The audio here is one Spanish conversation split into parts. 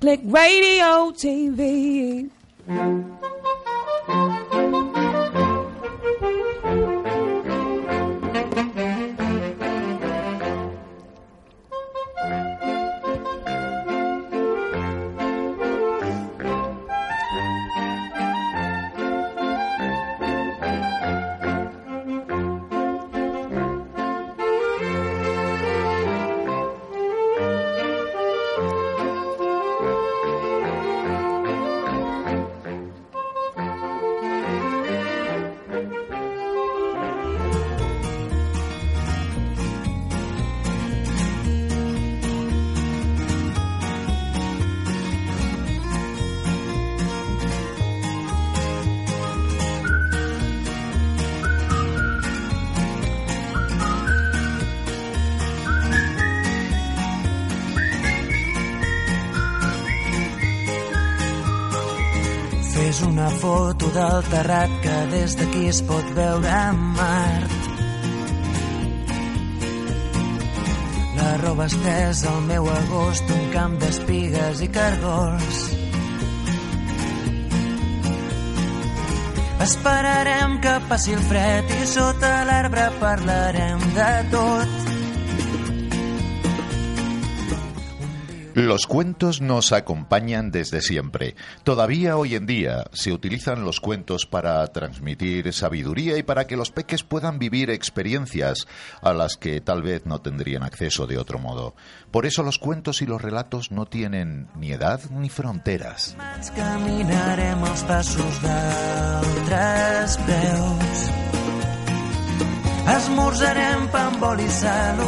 Click radio TV. Del terrat que des d'aquí es pot veure Mart. La roba estesa al meu agost, un camp d'espigues i cargols. Esperarem que passi el fred i sota l'arbre parlarem de tot. Los cuentos nos acompañan desde siempre. Todavía hoy en día se utilizan los cuentos para transmitir sabiduría y para que los peques puedan vivir experiencias a las que tal vez no tendrían acceso de otro modo. Por eso los cuentos y los relatos no tienen ni edad ni fronteras. Mans caminarem els passos d'altres peus. Esmorzarem pa amb oli i sal,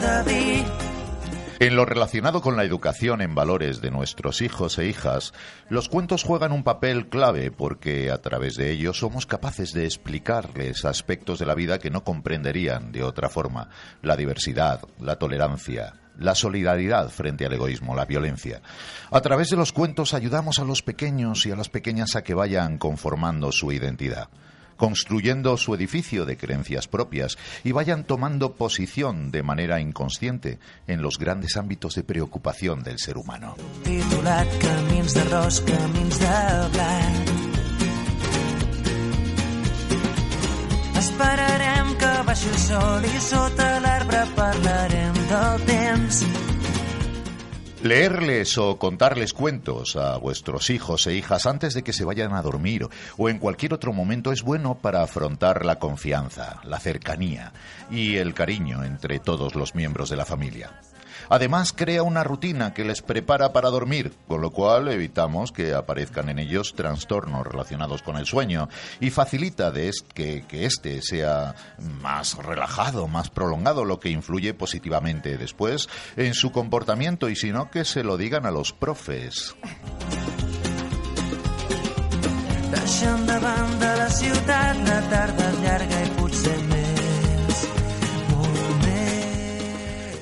de vi. En lo relacionado con la educación en valores de nuestros hijos e hijas, los cuentos juegan un papel clave porque a través de ellos somos capaces de explicarles aspectos de la vida que no comprenderían de otra forma. La diversidad, la tolerancia, la solidaridad frente al egoísmo, la violencia. A través de los cuentos ayudamos a los pequeños y a las pequeñas a que vayan conformando su identidad construyendo su edificio de creencias propias y vayan tomando posición de manera inconsciente en los grandes ámbitos de preocupación del ser humano. Leerles o contarles cuentos a vuestros hijos e hijas antes de que se vayan a dormir o en cualquier otro momento es bueno para afrontar la confianza, la cercanía y el cariño entre todos los miembros de la familia. Además, crea una rutina que les prepara para dormir, con lo cual evitamos que aparezcan en ellos trastornos relacionados con el sueño y facilita de que, que este sea más relajado, más prolongado, lo que influye positivamente después en su comportamiento y si no, que se lo digan a los profes.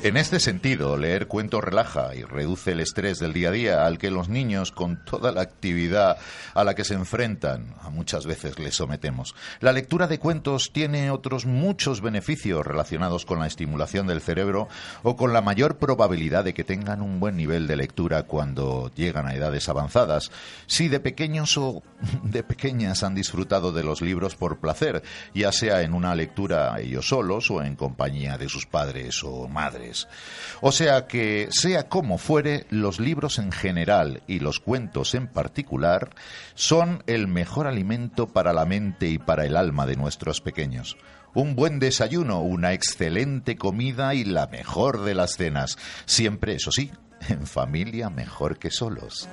En este sentido, leer cuentos relaja y reduce el estrés del día a día al que los niños, con toda la actividad a la que se enfrentan, muchas veces les sometemos. La lectura de cuentos tiene otros muchos beneficios relacionados con la estimulación del cerebro o con la mayor probabilidad de que tengan un buen nivel de lectura cuando llegan a edades avanzadas, si de pequeños o de pequeñas han disfrutado de los libros por placer, ya sea en una lectura ellos solos o en compañía de sus padres o madres. O sea que, sea como fuere, los libros en general y los cuentos en particular son el mejor alimento para la mente y para el alma de nuestros pequeños. Un buen desayuno, una excelente comida y la mejor de las cenas. Siempre, eso sí, en familia mejor que solos.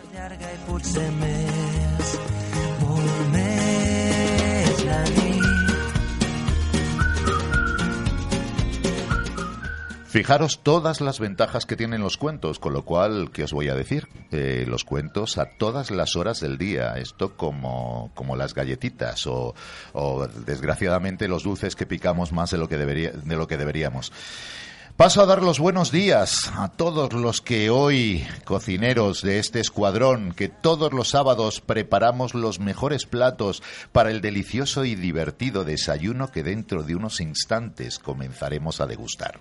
Fijaros todas las ventajas que tienen los cuentos, con lo cual, ¿qué os voy a decir? Eh, los cuentos a todas las horas del día, esto como, como las galletitas o, o, desgraciadamente los dulces que picamos más de lo que, debería, de lo que deberíamos. Paso a dar los buenos días a todos los que hoy, cocineros de este escuadrón, que todos los sábados preparamos los mejores platos para el delicioso y divertido desayuno que dentro de unos instantes comenzaremos a degustar.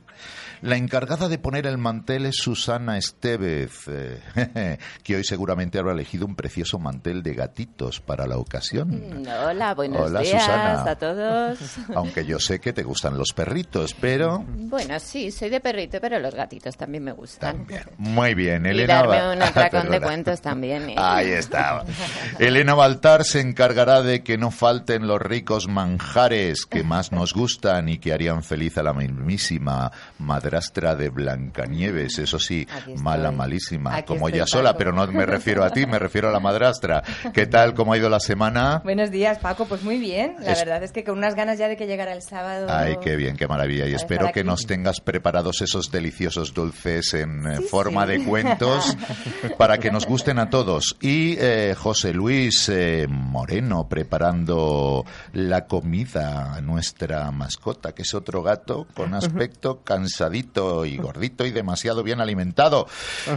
La encargada de poner el mantel es Susana Estevez, eh, que hoy seguramente habrá elegido un precioso mantel de gatitos para la ocasión. Mm, hola, buenos Hola, días Susana. a todos. Aunque yo sé que te gustan los perritos, pero Bueno, sí, soy de perrito, pero los gatitos también me gustan. también. Muy bien, Y Elena. darme Ba- un atracón de cuentos también. ¿eh? Ahí está. Elena Baltar se encargará de que no falten los ricos manjares que más nos gustan y que harían feliz a la mismísima madrastra de Blancanieves. Eso sí, mala, malísima, Aquí como ella sola, pero no me refiero a ti, me refiero a la madrastra. ¿Qué tal? ¿Cómo ha ido la semana? Buenos días, Paco. Pues muy bien. La Es- verdad es que con unas ganas ya de que llegara el sábado. Ay, qué bien, qué maravilla. Y espero que aquí. nos tengas preparados esos deliciosos dulces en eh, Sí, forma sí. de cuentos para que nos gusten a todos. Y eh, José Luis eh, Moreno preparando la comida a nuestra mascota, que es otro gato con aspecto cansadito y gordito y demasiado bien alimentado.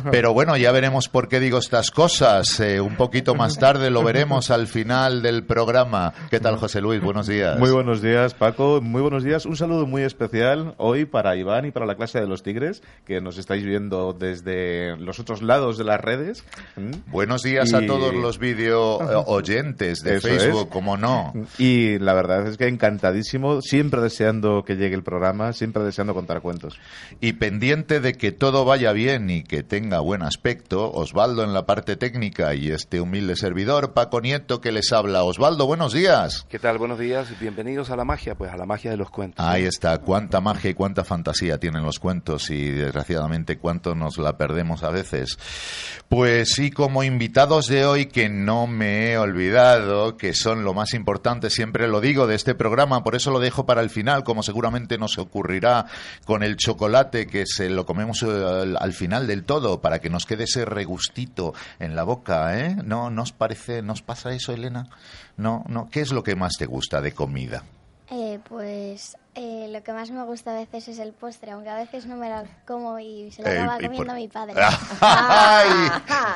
Pero bueno, ya veremos por qué digo estas cosas. Eh, un poquito más tarde lo veremos al final del programa. ¿Qué tal, José Luis? Buenos días. Muy buenos días, Paco. Muy buenos días. Un saludo muy especial hoy para Iván y para la clase de los Tigres, que nos estáis viendo desde los otros lados de las redes. ¿Mm? Buenos días a todos los video eh, oyentes de Eso Facebook, es. como no. Y la verdad es que encantadísimo, siempre deseando que llegue el programa, siempre deseando contar cuentos. Y pendiente de que todo vaya bien y que tenga buen aspecto, Osvaldo en la parte técnica y este humilde servidor, Paco Nieto, que les habla. Osvaldo, buenos días. ¿Qué tal? Buenos días. Bienvenidos a la magia, pues a la magia de los cuentos. Ahí está, cuánta magia y cuánta fantasía tienen los cuentos y desgraciadamente cuánto nos la perdemos a veces. Pues sí, como invitados de hoy, que no me he olvidado, que son lo más importante, siempre lo digo, de este programa, por eso lo dejo para el final, como seguramente nos ocurrirá con el chocolate, que se lo comemos eh, al, al final del todo, para que nos quede ese regustito en la boca, ¿eh? ¿No nos parece, nos pasa eso, Elena? No, no. ¿Qué es lo que más te gusta de comida? Eh, pues lo que más me gusta a veces es el postre, aunque a veces no me lo como y se lo Eh, acaba por- comiendo mi padre. ¡Ay!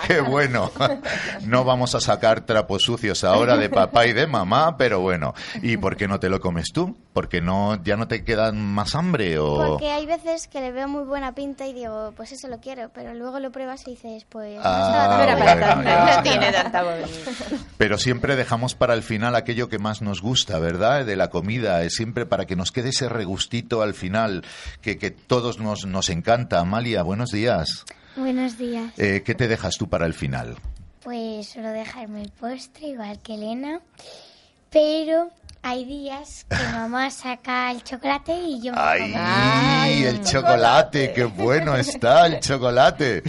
¡Qué bueno! No vamos a sacar trapos sucios ahora de papá y de mamá, pero bueno. ¿Y por qué no te lo comes tú? ¿Porque no, ya no te queda más hambre o...? Porque hay veces que le veo muy buena pinta y digo, pues eso lo quiero, pero luego lo pruebas y dices, pues no Ah, No bueno. para tiene tanta. Pero siempre dejamos para el final aquello que más nos gusta, ¿verdad? De la comida, es siempre para que nos quede ese regustito al final, que, que todos nos, nos encanta. Amalia, buenos días. Buenos días. Eh, ¿Qué te dejas tú para el final? Pues suelo dejarme el postre, igual que Elena, pero hay días que mamá saca el chocolate y yo ¡Ay! el chocolate, qué bueno está el chocolate.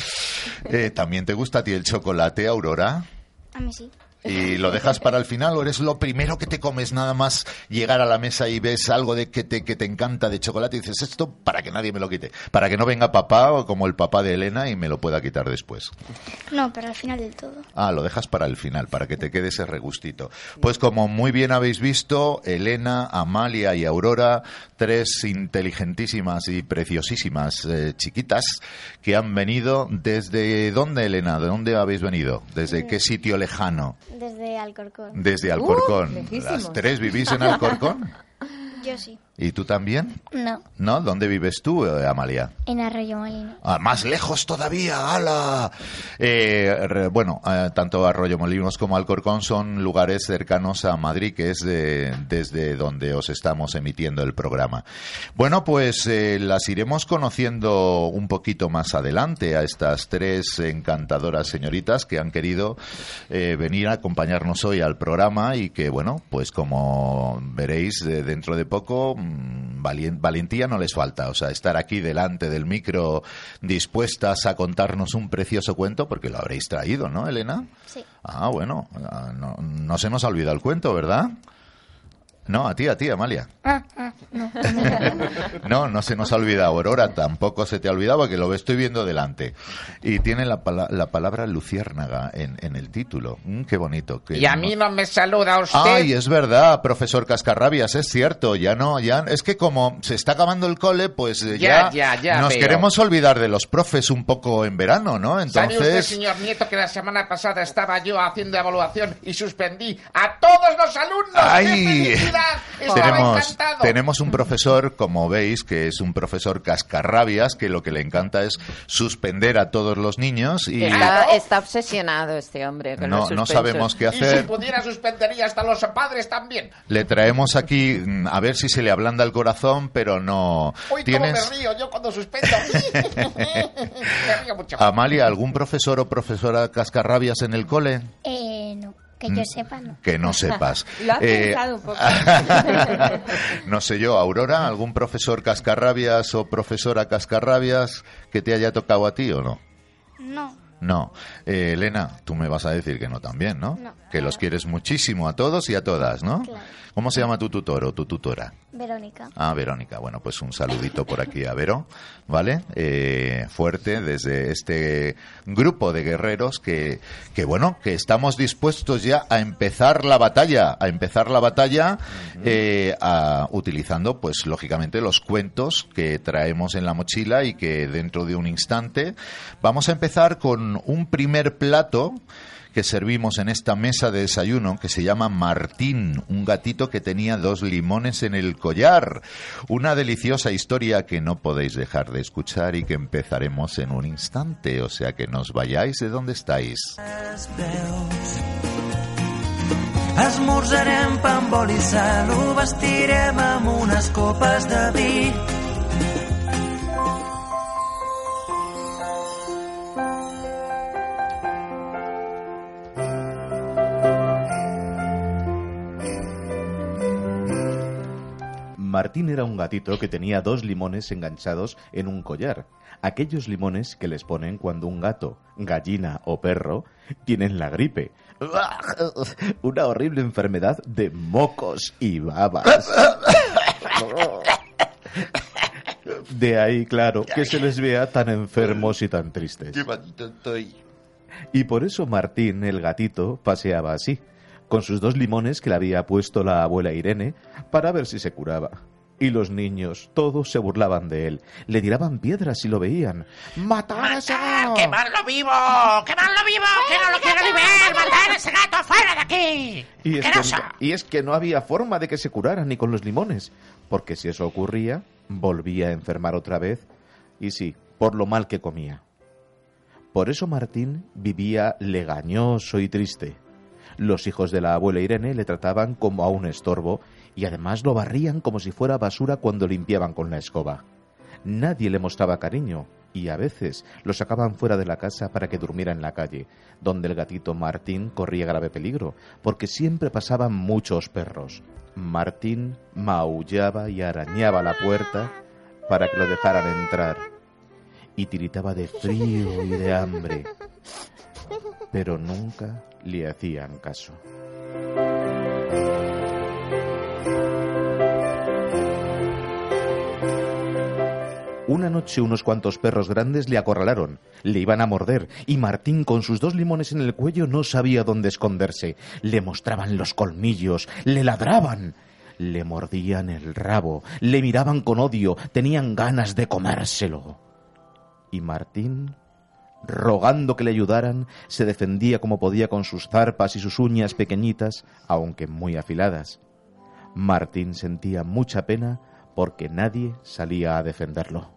Eh, ¿También te gusta a ti el chocolate, Aurora? A mí sí. ¿Y lo dejas para el final o eres lo primero que te comes nada más llegar a la mesa y ves algo de que te, que te encanta de chocolate y dices esto para que nadie me lo quite? Para que no venga papá o como el papá de Elena y me lo pueda quitar después. No, pero al final del todo. Ah, lo dejas para el final, para que te quede ese regustito. Pues como muy bien habéis visto, Elena, Amalia y Aurora, tres inteligentísimas y preciosísimas eh, chiquitas que han venido desde... ¿Dónde, Elena? ¿De dónde habéis venido? ¿Desde qué sitio lejano? Desde Alcorcón. Desde Alcorcón. lejísimos. ¿Las tres vivís en Alcorcón? Yo sí. ¿Y tú también? No, ¿No? ¿Dónde vives tú, eh, Amalia? en Arroyo Molino. Ah, más lejos todavía, ala. Eh, re- bueno, eh, tanto Arroyo Molinos como Alcorcón son lugares cercanos a Madrid, que es de- desde donde os estamos emitiendo el programa. Bueno, pues eh, las iremos conociendo un poquito más adelante a estas tres encantadoras señoritas que han querido eh, venir a acompañarnos hoy al programa y que, bueno, pues como veréis dentro de poco, mm, valentía no les falta. O sea, estar aquí delante del micro dispuestas a contarnos un precioso cuento, porque lo habréis traído, ¿no, Elena? Sí. Ah, bueno, ah, no, no se nos ha olvidado el cuento, ¿verdad? No, a ti, a ti, Amalia. Ah, ah, no. No, no se nos ha olvidado. Aurora tampoco se te ha olvidado que lo estoy viendo delante. Y tiene la, pala- la palabra luciérnaga en, en el título. Mm, qué bonito. qué Y a mí no me saluda usted. Ay, es verdad, profesor Cascarrabias, es cierto, ya no, ya es que como se está acabando el cole, pues eh, Ya, ya, ya, ya nos veo. queremos olvidar de los profes un poco en verano, ¿no? ¿Sabe usted, Entonces, señor Nieto, que la semana pasada estaba yo haciendo evaluación y suspendí a todos los alumnos? ¡Ay! Tenemos, encantado. tenemos un profesor, como veis, que es un profesor cascarrabias, que lo que le encanta es suspender a todos los niños y Está, está obsesionado este hombre con no, no sabemos qué Y si hacer. pudiera, suspendería hasta los padres también. Le traemos aquí mm, a ver si se le ablanda el corazón, pero no. Uy, cómo ¿Tienes, me río yo cuando suspendo. me río mucho. Amalia, algún profesor o profesora cascarrabias en el cole? Eh, no, que yo sepa, no. Que no sepas. Lo has Eh, pensado un poco. no sé yo, Aurora, ¿algún profesor cascarrabias o profesora cascarrabias que te haya tocado a ti o no? No. No. Eh, Elena, tú me vas a decir que no también, ¿no? No. Que los quieres muchísimo a todos y a todas, ¿no? Claro. ¿Cómo se llama tu tutor o tu tutora? Verónica. Ah, Verónica. Bueno, pues un saludito por aquí a Vero, ¿vale? Eh, fuerte desde este grupo de guerreros que, que, bueno, que estamos dispuestos ya a empezar la batalla, a empezar la batalla eh, a- utilizando, pues, lógicamente, los cuentos que traemos en la mochila y que dentro de un instante vamos a empezar con un primer plato que servimos en esta mesa de desayuno que se llama Martín, un gatito que tenía dos limones en el collar. Una deliciosa historia que no podéis dejar de escuchar y que empezaremos en un instante, o sea que nos vayáis de donde estáis. Martín era un gatito que tenía dos limones enganchados en un collar. Aquellos limones que les ponen cuando un gato, gallina o perro tienen la gripe. Una horrible enfermedad de mocos y babas. De ahí, claro, que se les vea tan enfermos y tan tristes. Y por eso Martín, el gatito, paseaba así, con sus dos limones que le había puesto la abuela Irene para ver si se curaba. Y los niños, todos se burlaban de él, le tiraban piedras si lo veían. ¡Matar a ese gato! ¡Quemarlo vivo! ¡Quemarlo vivo! ¡Que no lo quiero ni ver! ¡Matar a ese gato fuera de aquí! Y es, que, y es que no había forma de que se curara ni con los limones, porque si eso ocurría, volvía a enfermar otra vez, y sí, por lo mal que comía. Por eso Martín vivía legañoso y triste. Los hijos de la abuela Irene le trataban como a un estorbo y además lo barrían como si fuera basura cuando limpiaban con la escoba. Nadie le mostraba cariño y a veces lo sacaban fuera de la casa para que durmiera en la calle, donde el gatito Martín corría grave peligro, porque siempre pasaban muchos perros. Martín maullaba y arañaba la puerta para que lo dejaran entrar y tiritaba de frío y de hambre, pero nunca le hacían caso. Una noche unos cuantos perros grandes le acorralaron, le iban a morder, y Martín con sus dos limones en el cuello no sabía dónde esconderse. Le mostraban los colmillos, le ladraban, le mordían el rabo, le miraban con odio, tenían ganas de comérselo. Y Martín, rogando que le ayudaran, se defendía como podía con sus zarpas y sus uñas pequeñitas, aunque muy afiladas. Martín sentía mucha pena porque nadie salía a defenderlo.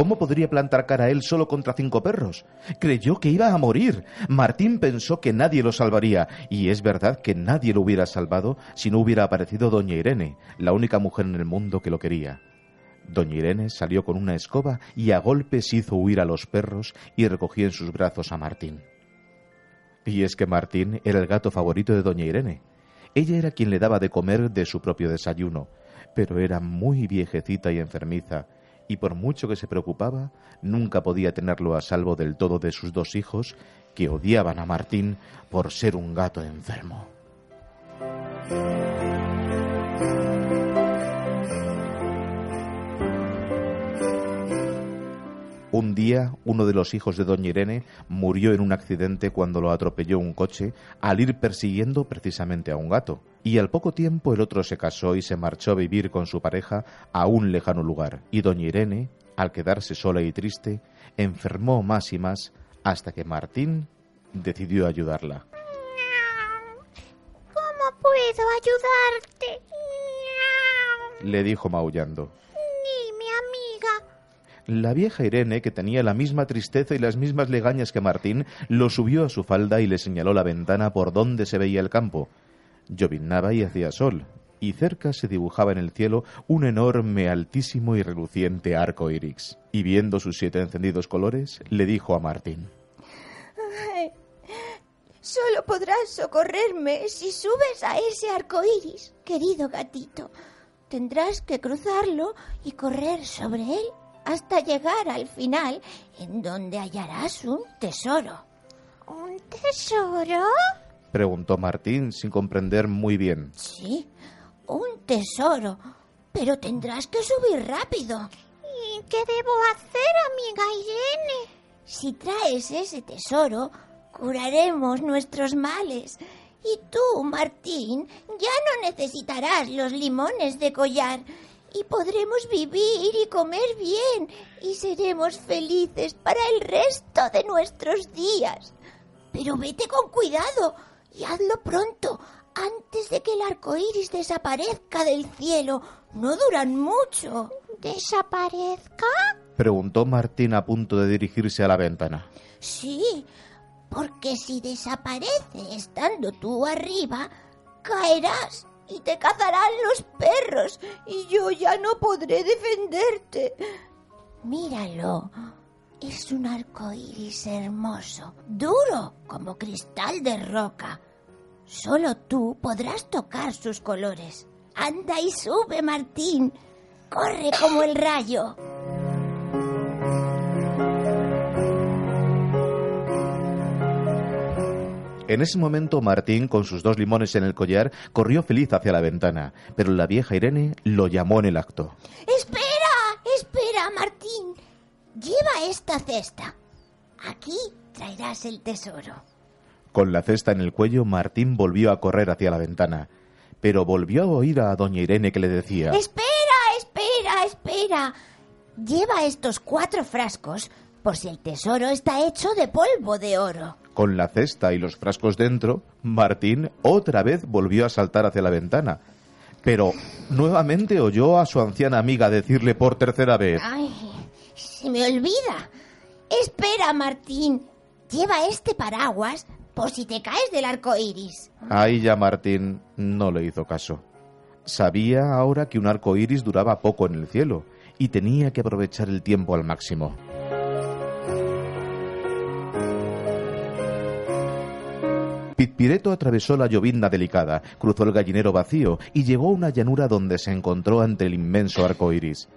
¿Cómo podría plantar cara a él solo contra cinco perros? Creyó que iba a morir. Martín pensó que nadie lo salvaría, y es verdad que nadie lo hubiera salvado si no hubiera aparecido doña Irene, la única mujer en el mundo que lo quería. Doña Irene salió con una escoba y a golpes hizo huir a los perros y recogió en sus brazos a Martín. Y es que Martín era el gato favorito de doña Irene. Ella era quien le daba de comer de su propio desayuno, pero era muy viejecita y enfermiza, y por mucho que se preocupaba, nunca podía tenerlo a salvo del todo de sus dos hijos, que odiaban a Martín por ser un gato enfermo. Un día, uno de los hijos de doña Irene murió en un accidente cuando lo atropelló un coche al ir persiguiendo precisamente a un gato. Y al poco tiempo el otro se casó y se marchó a vivir con su pareja a un lejano lugar. Y doña Irene, al quedarse sola y triste, enfermó más y más hasta que Martín decidió ayudarla. ¿Cómo puedo ayudarte? Le dijo maullando. La vieja Irene, que tenía la misma tristeza y las mismas legañas que Martín, lo subió a su falda y le señaló la ventana por donde se veía el campo. Llovinaba y hacía sol, y cerca se dibujaba en el cielo un enorme, altísimo y reluciente arco iris. Y viendo sus siete encendidos colores, le dijo a Martín. Solo podrás socorrerme si subes a ese arco iris, querido gatito. Tendrás que cruzarlo y correr sobre él hasta llegar al final, en donde hallarás un tesoro. ¿Un tesoro? Preguntó Martín sin comprender muy bien. Sí, un tesoro. Pero tendrás que subir rápido. ¿Y qué debo hacer, amiga Irene? Si traes ese tesoro, curaremos nuestros males. Y tú, Martín, ya no necesitarás los limones de collar. Y podremos vivir y comer bien. Y seremos felices para el resto de nuestros días. Pero vete con cuidado y hazlo pronto, antes de que el arco iris desaparezca del cielo. No duran mucho. ¿Desaparezca? Preguntó Martín a punto de dirigirse a la ventana. Sí, porque si desaparece estando tú arriba, caerás y te cazarán los perros y yo ya no podré defenderte. Míralo. Es un arco iris hermoso, duro como cristal de roca. Solo tú podrás tocar sus colores. Anda y sube, Martín. Corre como el rayo. En ese momento Martín, con sus dos limones en el collar, corrió feliz hacia la ventana, pero la vieja Irene lo llamó en el acto. Espera, espera, Martín. Lleva esta cesta. Aquí traerás el tesoro. Con la cesta en el cuello, Martín volvió a correr hacia la ventana, pero volvió a oír a doña Irene que le decía Espera, espera, espera. Lleva estos cuatro frascos por si el tesoro está hecho de polvo de oro. Con la cesta y los frascos dentro, Martín otra vez volvió a saltar hacia la ventana. Pero nuevamente oyó a su anciana amiga decirle por tercera vez Ay, se me olvida. Espera, Martín. Lleva este paraguas por si te caes del arco iris. Ahí ya Martín no le hizo caso. Sabía ahora que un arco iris duraba poco en el cielo y tenía que aprovechar el tiempo al máximo. Pitpireto atravesó la llovizna delicada, cruzó el gallinero vacío y llegó a una llanura donde se encontró ante el inmenso arco iris.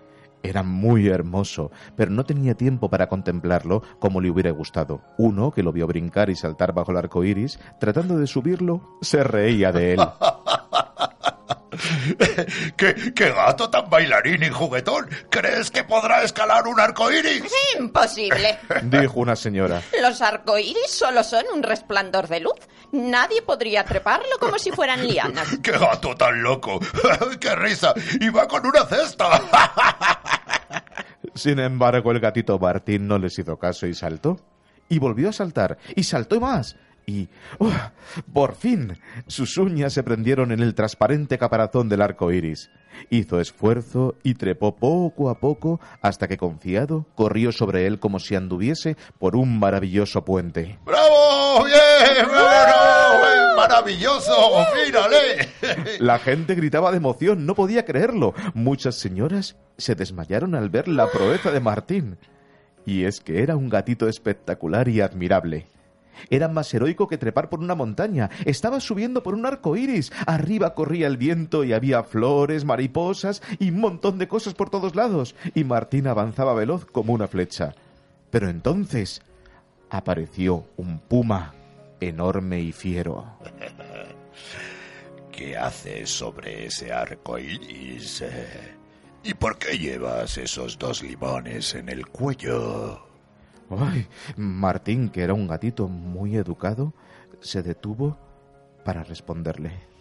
Era muy hermoso, pero no tenía tiempo para contemplarlo como le hubiera gustado. Uno, que lo vio brincar y saltar bajo el arco iris, tratando de subirlo, se reía de él. ¿Qué, qué gato tan bailarín y juguetón! ¿Crees que podrá escalar un arco iris? Imposible. Dijo una señora. Los arcoíris solo son un resplandor de luz. Nadie podría treparlo como si fueran lianas. ¡Qué gato tan loco! ¡Qué risa! ¡Y va con una cesta! Sin embargo, el gatito Martín no les hizo caso y saltó. Y volvió a saltar. Y saltó más. Y, ¡oh! por fin, sus uñas se prendieron en el transparente caparazón del arco iris. Hizo esfuerzo y trepó poco a poco hasta que, confiado, corrió sobre él como si anduviese por un maravilloso puente. ¡Bravo! ¡Bien! ¡Maravilloso! ¡Mírale! La gente gritaba de emoción, no podía creerlo. Muchas señoras se desmayaron al ver la proeza de Martín. Y es que era un gatito espectacular y admirable. Era más heroico que trepar por una montaña. Estaba subiendo por un arco iris. Arriba corría el viento y había flores, mariposas y un montón de cosas por todos lados. Y Martín avanzaba veloz como una flecha. Pero entonces apareció un puma enorme y fiero. ¿Qué haces sobre ese arco iris? ¿Y por qué llevas esos dos limones en el cuello? Ay, Martín, que era un gatito muy educado, se detuvo para responderle.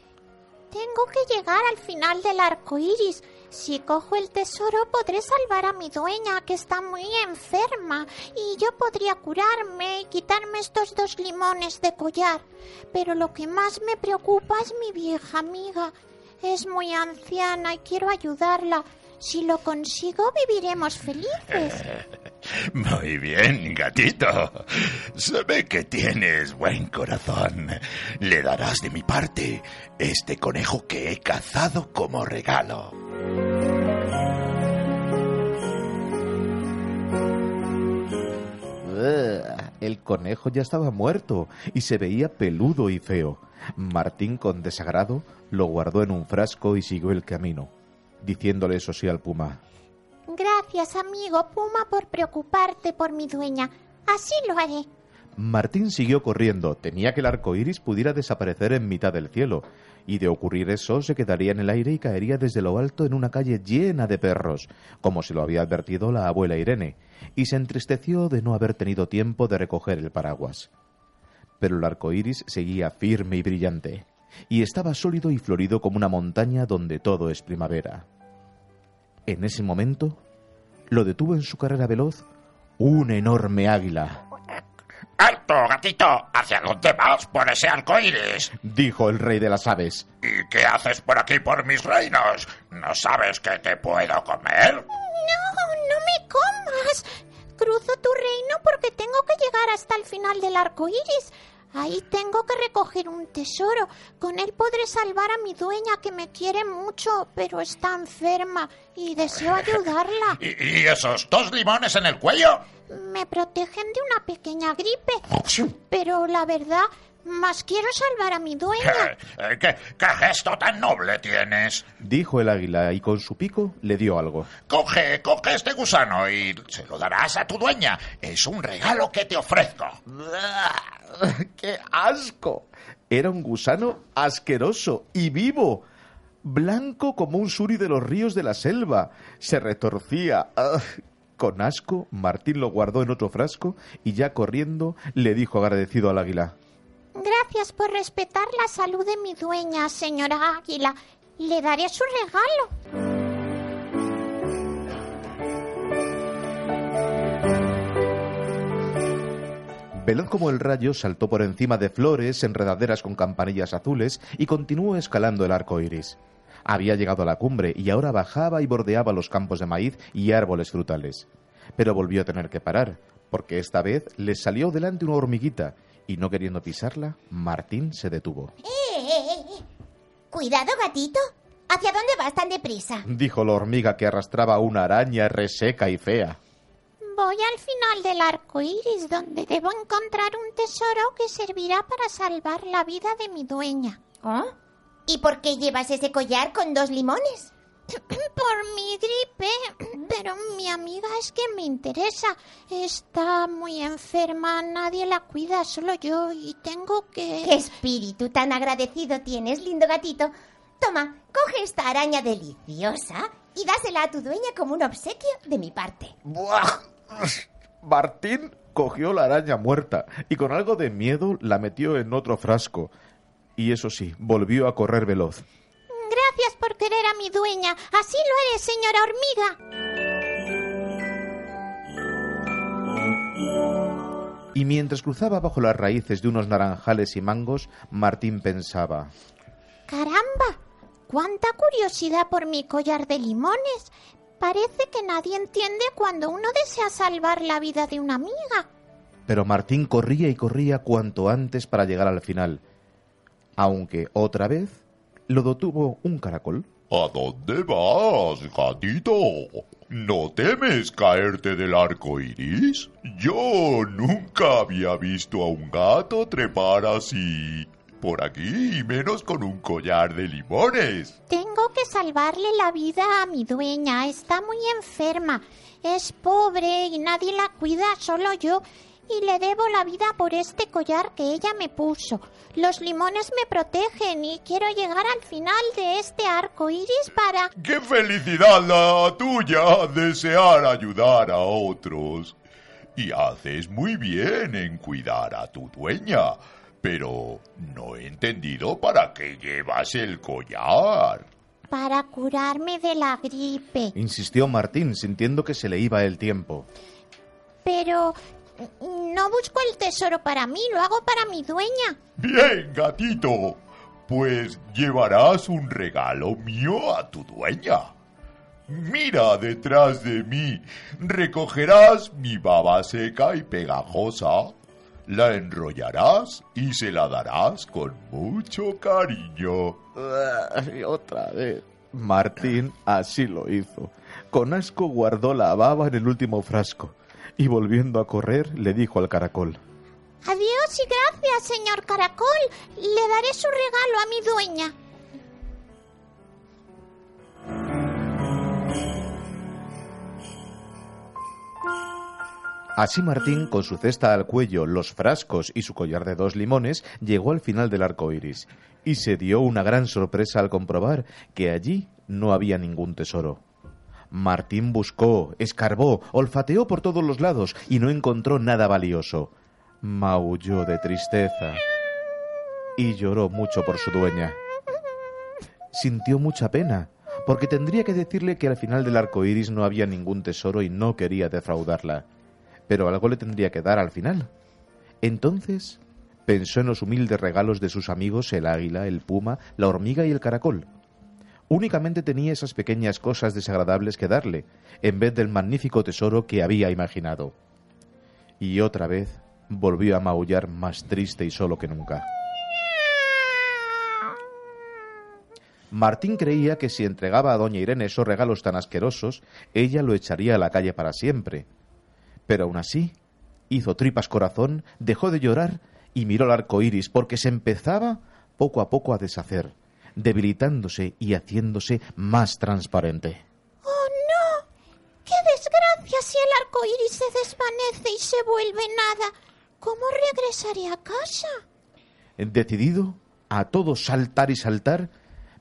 Tengo que llegar al final del arco iris. Si cojo el tesoro, podré salvar a mi dueña, que está muy enferma, y yo podría curarme y quitarme estos dos limones de collar. Pero lo que más me preocupa es mi vieja amiga. Es muy anciana y quiero ayudarla. Si lo consigo, viviremos felices. Muy bien, gatito. Se ve que tienes buen corazón. Le darás de mi parte este conejo que he cazado como regalo. El conejo ya estaba muerto y se veía peludo y feo. Martín, con desagrado, lo guardó en un frasco y siguió el camino, diciéndole eso sí al puma. Gracias, amigo Puma, por preocuparte por mi dueña. Así lo haré. Martín siguió corriendo. Temía que el arco iris pudiera desaparecer en mitad del cielo, y de ocurrir eso se quedaría en el aire y caería desde lo alto en una calle llena de perros, como se lo había advertido la abuela Irene, y se entristeció de no haber tenido tiempo de recoger el paraguas. Pero el arco iris seguía firme y brillante, y estaba sólido y florido como una montaña donde todo es primavera. En ese momento, lo detuvo en su carrera veloz un enorme águila. ¡Alto, gatito! ¿Hacia dónde vas por ese arco iris? dijo el rey de las aves. ¿Y qué haces por aquí por mis reinos? ¿No sabes que te puedo comer? No, no me comas. Cruzo tu reino porque tengo que llegar hasta el final del arco iris. Ahí tengo que recoger un tesoro. Con él podré salvar a mi dueña que me quiere mucho, pero está enferma y deseo ayudarla. ¿Y, y esos dos limones en el cuello? Me protegen de una pequeña gripe. Pero la verdad, más quiero salvar a mi dueña. Eh, ¿Qué, qué gesto tan noble tienes? Dijo el águila y con su pico le dio algo. Coge, coge este gusano y se lo darás a tu dueña. Es un regalo que te ofrezco. ¡Qué asco! Era un gusano asqueroso y vivo, blanco como un suri de los ríos de la selva. Se retorcía. ¡Ah! Con asco, Martín lo guardó en otro frasco y ya corriendo le dijo agradecido al águila. Gracias por respetar la salud de mi dueña, señora Águila. Le daré su regalo. Veloz como el rayo saltó por encima de flores, enredaderas con campanillas azules y continuó escalando el arco iris. Había llegado a la cumbre y ahora bajaba y bordeaba los campos de maíz y árboles frutales. Pero volvió a tener que parar, porque esta vez le salió delante una hormiguita y no queriendo pisarla, Martín se detuvo. ¡Eh, eh, eh! Cuidado, gatito. ¿Hacia dónde vas tan deprisa? Dijo la hormiga que arrastraba una araña reseca y fea. Voy al final del arco iris, donde debo encontrar un tesoro que servirá para salvar la vida de mi dueña. ¿Ah? ¿Y por qué llevas ese collar con dos limones? Por mi gripe, pero mi amiga es que me interesa. Está muy enferma, nadie la cuida, solo yo, y tengo que... ¡Qué espíritu tan agradecido tienes, lindo gatito! Toma, coge esta araña deliciosa y dásela a tu dueña como un obsequio de mi parte. ¡Buah! Martín cogió la araña muerta y con algo de miedo la metió en otro frasco. Y eso sí, volvió a correr veloz. Gracias por querer a mi dueña. Así lo eres, señora hormiga. Y mientras cruzaba bajo las raíces de unos naranjales y mangos, Martín pensaba. Caramba, cuánta curiosidad por mi collar de limones. Parece que nadie entiende cuando uno desea salvar la vida de una amiga. Pero Martín corría y corría cuanto antes para llegar al final. Aunque otra vez lo detuvo un caracol. ¿A dónde vas, gatito? ¿No temes caerte del arco iris? Yo nunca había visto a un gato trepar así. Por aquí, y menos con un collar de limones. Tengo que salvarle la vida a mi dueña. Está muy enferma. Es pobre y nadie la cuida, solo yo. Y le debo la vida por este collar que ella me puso. Los limones me protegen y quiero llegar al final de este arco iris para. ¡Qué felicidad la tuya desear ayudar a otros! Y haces muy bien en cuidar a tu dueña. Pero no he entendido para qué llevas el collar. para curarme de la gripe. Insistió Martín, sintiendo que se le iba el tiempo. Pero no busco el tesoro para mí, lo hago para mi dueña. Bien, gatito. Pues llevarás un regalo mío a tu dueña. Mira detrás de mí. Recogerás mi baba seca y pegajosa. La enrollarás y se la darás con mucho cariño. Otra vez. Martín así lo hizo. Con asco guardó la baba en el último frasco y volviendo a correr le dijo al caracol. Adiós y gracias, señor caracol. Le daré su regalo a mi dueña. Así Martín, con su cesta al cuello, los frascos y su collar de dos limones, llegó al final del arco iris y se dio una gran sorpresa al comprobar que allí no había ningún tesoro. Martín buscó, escarbó, olfateó por todos los lados y no encontró nada valioso. Maulló de tristeza y lloró mucho por su dueña. Sintió mucha pena, porque tendría que decirle que al final del arco iris no había ningún tesoro y no quería defraudarla. Pero algo le tendría que dar al final. Entonces pensó en los humildes regalos de sus amigos el águila, el puma, la hormiga y el caracol. Únicamente tenía esas pequeñas cosas desagradables que darle, en vez del magnífico tesoro que había imaginado. Y otra vez volvió a maullar más triste y solo que nunca. Martín creía que si entregaba a doña Irene esos regalos tan asquerosos, ella lo echaría a la calle para siempre. Pero aún así, hizo tripas corazón, dejó de llorar y miró el arco iris porque se empezaba poco a poco a deshacer, debilitándose y haciéndose más transparente. ¡Oh, no! ¡Qué desgracia si el arco iris se desvanece y se vuelve nada! ¿Cómo regresaré a casa? Decidido a todo saltar y saltar,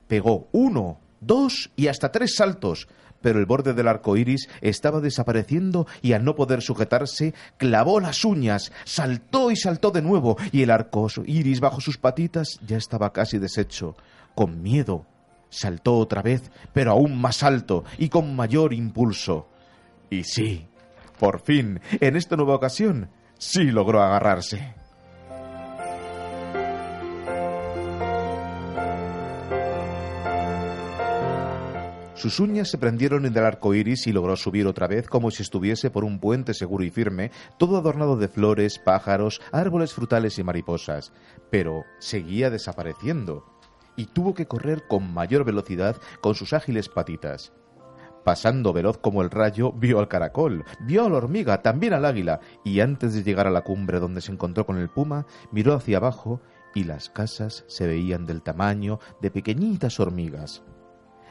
pegó uno, dos y hasta tres saltos, pero el borde del arco iris estaba desapareciendo y al no poder sujetarse, clavó las uñas, saltó y saltó de nuevo, y el arco iris bajo sus patitas ya estaba casi deshecho. Con miedo, saltó otra vez, pero aún más alto y con mayor impulso. Y sí, por fin, en esta nueva ocasión, sí logró agarrarse. Sus uñas se prendieron en el arco iris y logró subir otra vez como si estuviese por un puente seguro y firme, todo adornado de flores, pájaros, árboles frutales y mariposas. Pero seguía desapareciendo y tuvo que correr con mayor velocidad con sus ágiles patitas. Pasando veloz como el rayo, vio al caracol, vio a la hormiga, también al águila, y antes de llegar a la cumbre donde se encontró con el puma, miró hacia abajo y las casas se veían del tamaño de pequeñitas hormigas.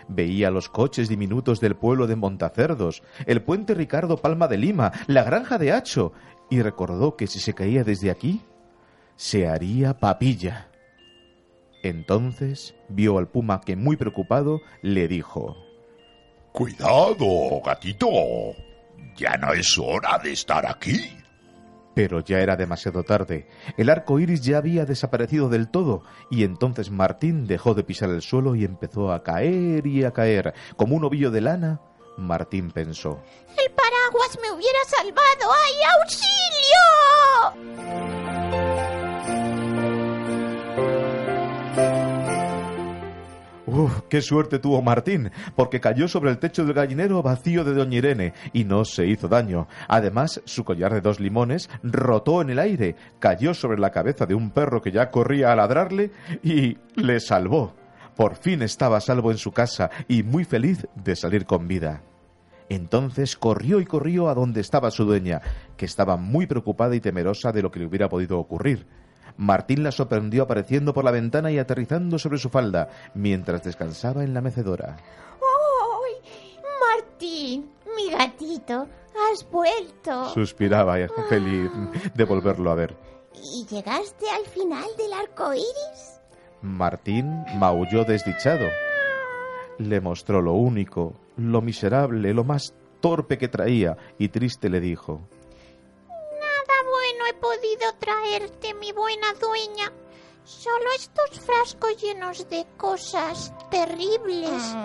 Veía los coches diminutos del pueblo de Montacerdos, el puente Ricardo Palma de Lima, la granja de Hacho, y recordó que si se caía desde aquí, se haría papilla. Entonces vio al puma que, muy preocupado, le dijo Cuidado, gatito. Ya no es hora de estar aquí. Pero ya era demasiado tarde. El arco iris ya había desaparecido del todo, y entonces Martín dejó de pisar el suelo y empezó a caer y a caer. Como un ovillo de lana, Martín pensó. El paraguas me hubiera salvado. ¡Ay, auxilio! Qué suerte tuvo Martín, porque cayó sobre el techo del gallinero vacío de Doña Irene y no se hizo daño. Además, su collar de dos limones rotó en el aire, cayó sobre la cabeza de un perro que ya corría a ladrarle y le salvó. Por fin estaba salvo en su casa y muy feliz de salir con vida. Entonces corrió y corrió a donde estaba su dueña, que estaba muy preocupada y temerosa de lo que le hubiera podido ocurrir. Martín la sorprendió apareciendo por la ventana y aterrizando sobre su falda, mientras descansaba en la mecedora. ¡Ay! Martín, mi gatito, has vuelto. Suspiraba feliz de volverlo a ver. ¿Y llegaste al final del arco iris? Martín maulló desdichado. Le mostró lo único, lo miserable, lo más torpe que traía, y triste le dijo podido traerte, mi buena dueña. Solo estos frascos llenos de cosas terribles.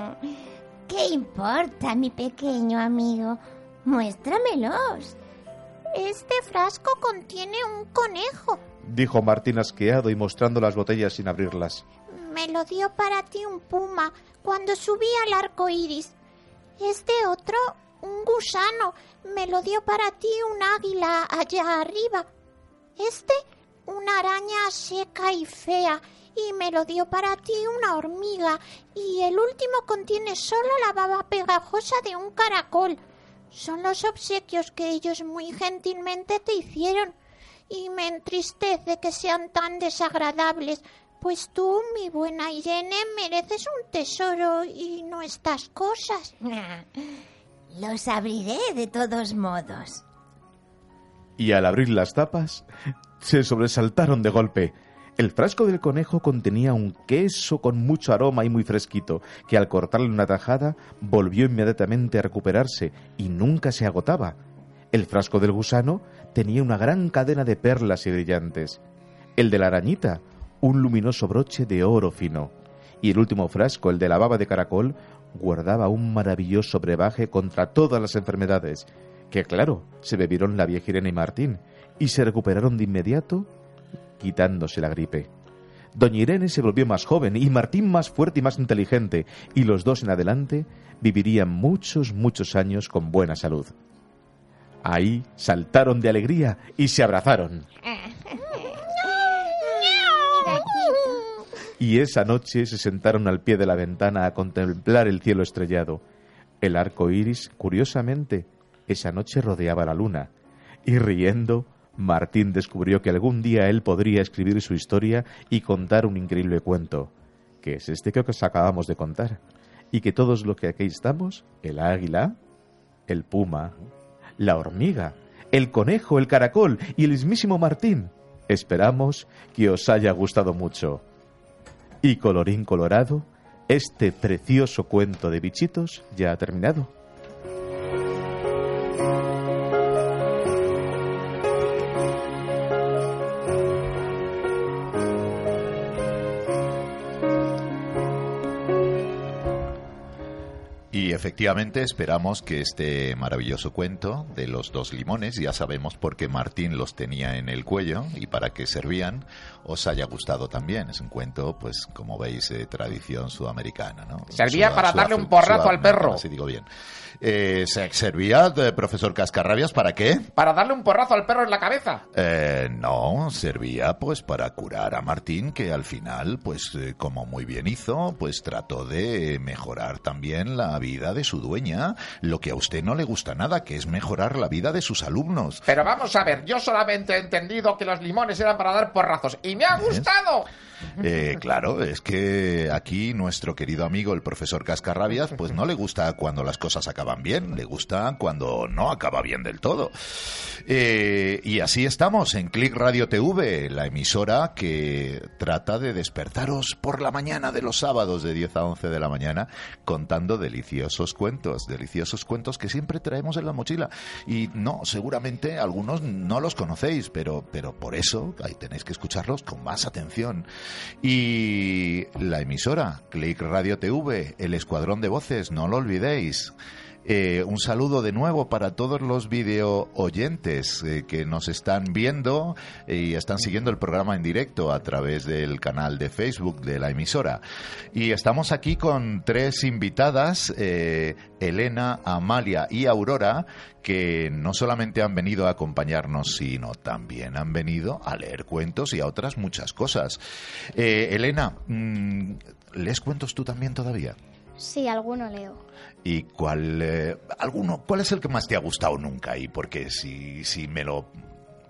¿Qué importa, mi pequeño amigo? Muéstramelos. Este frasco contiene un conejo. dijo Martín asqueado y mostrando las botellas sin abrirlas. Me lo dio para ti un puma cuando subí al arco iris. Este otro, un gusano. Me lo dio para ti un águila allá arriba. Este, una araña seca y fea. Y me lo dio para ti una hormiga. Y el último contiene solo la baba pegajosa de un caracol. Son los obsequios que ellos muy gentilmente te hicieron. Y me entristece que sean tan desagradables, pues tú, mi buena Irene, mereces un tesoro y no estas cosas. Los abriré de todos modos. Y al abrir las tapas, se sobresaltaron de golpe. El frasco del conejo contenía un queso con mucho aroma y muy fresquito, que al cortarle una tajada volvió inmediatamente a recuperarse y nunca se agotaba. El frasco del gusano tenía una gran cadena de perlas y brillantes. El de la arañita, un luminoso broche de oro fino. Y el último frasco, el de la baba de caracol, guardaba un maravilloso brebaje contra todas las enfermedades, que claro, se bebieron la vieja Irene y Martín, y se recuperaron de inmediato quitándose la gripe. Doña Irene se volvió más joven y Martín más fuerte y más inteligente, y los dos en adelante vivirían muchos, muchos años con buena salud. Ahí saltaron de alegría y se abrazaron. Y esa noche se sentaron al pie de la ventana a contemplar el cielo estrellado. El arco iris, curiosamente, esa noche rodeaba la luna. Y riendo, Martín descubrió que algún día él podría escribir su historia y contar un increíble cuento, que es este que os acabamos de contar. Y que todos los que aquí estamos, el águila, el puma, la hormiga, el conejo, el caracol y el mismísimo Martín, esperamos que os haya gustado mucho. Y colorín colorado, este precioso cuento de bichitos ya ha terminado. Efectivamente esperamos que este maravilloso cuento de los dos limones, ya sabemos por qué Martín los tenía en el cuello y para qué servían, os haya gustado también. Es un cuento, pues como veis, de tradición sudamericana. ¿no? Servía para darle un porrazo al perro. Si digo bien. Eh, ¿se- ¿Servía, de profesor Cascarrabias, para qué? Para darle un porrazo al perro en la cabeza. Eh, no, servía pues para curar a Martín, que al final, pues eh, como muy bien hizo, pues trató de mejorar también la vida de su dueña, lo que a usted no le gusta nada, que es mejorar la vida de sus alumnos. Pero vamos a ver, yo solamente he entendido que los limones eran para dar porrazos y me ha gustado. Eh, claro, es que aquí nuestro querido amigo el profesor Cascarrabias, pues no le gusta cuando las cosas acaban bien, le gusta cuando no acaba bien del todo. Eh, y así estamos en Click Radio TV, la emisora que trata de despertaros por la mañana de los sábados de 10 a 11 de la mañana contando deliciosos cuentos, deliciosos cuentos que siempre traemos en la mochila. Y no, seguramente algunos no los conocéis, pero, pero por eso ahí tenéis que escucharlos con más atención. Y la emisora, Click Radio TV, el escuadrón de voces, no lo olvidéis. Eh, un saludo de nuevo para todos los video oyentes eh, que nos están viendo y están siguiendo el programa en directo a través del canal de Facebook de la emisora. Y estamos aquí con tres invitadas, eh, Elena, Amalia y Aurora, que no solamente han venido a acompañarnos, sino también han venido a leer cuentos y a otras muchas cosas. Elena, mm, ¿lees cuentos tú también todavía? Sí, alguno leo. ¿Y cuál, eh, alguno, cuál es el que más te ha gustado nunca? Y porque si, si me lo...